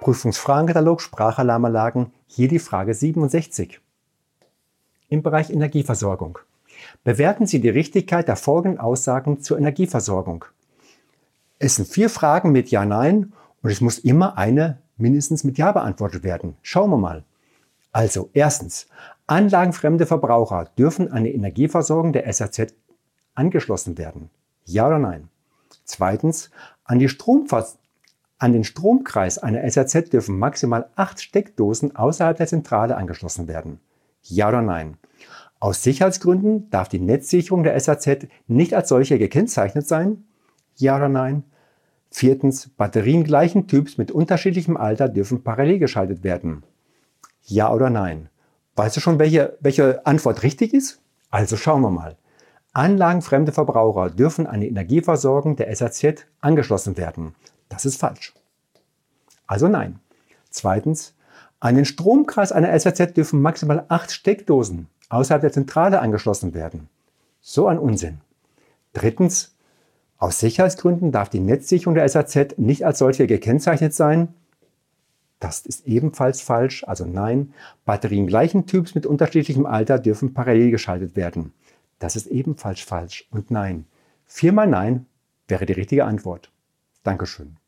Prüfungsfragenkatalog Sprachalarmanlagen, hier die Frage 67. Im Bereich Energieversorgung. Bewerten Sie die Richtigkeit der folgenden Aussagen zur Energieversorgung. Es sind vier Fragen mit Ja, Nein und es muss immer eine mindestens mit Ja beantwortet werden. Schauen wir mal. Also erstens, anlagenfremde Verbraucher dürfen an die Energieversorgung der SAZ angeschlossen werden. Ja oder nein? Zweitens, an, die Stromvers an den Stromkreis einer SAZ dürfen maximal acht Steckdosen außerhalb der Zentrale angeschlossen werden. Ja oder nein? Aus Sicherheitsgründen darf die Netzsicherung der SAZ nicht als solche gekennzeichnet sein? Ja oder nein? Viertens, Batterien gleichen Typs mit unterschiedlichem Alter dürfen parallel geschaltet werden. Ja oder nein? Weißt du schon, welche, welche Antwort richtig ist? Also schauen wir mal. Anlagenfremde Verbraucher dürfen an die Energieversorgung der SAZ angeschlossen werden. Das ist falsch. Also nein. Zweitens, an den Stromkreis einer SAZ dürfen maximal acht Steckdosen außerhalb der Zentrale angeschlossen werden. So ein Unsinn. Drittens, aus Sicherheitsgründen darf die Netzsicherung der SAZ nicht als solche gekennzeichnet sein. Das ist ebenfalls falsch, also nein. Batterien gleichen Typs mit unterschiedlichem Alter dürfen parallel geschaltet werden. Das ist ebenfalls falsch und nein. Viermal nein wäre die richtige Antwort. Dankeschön.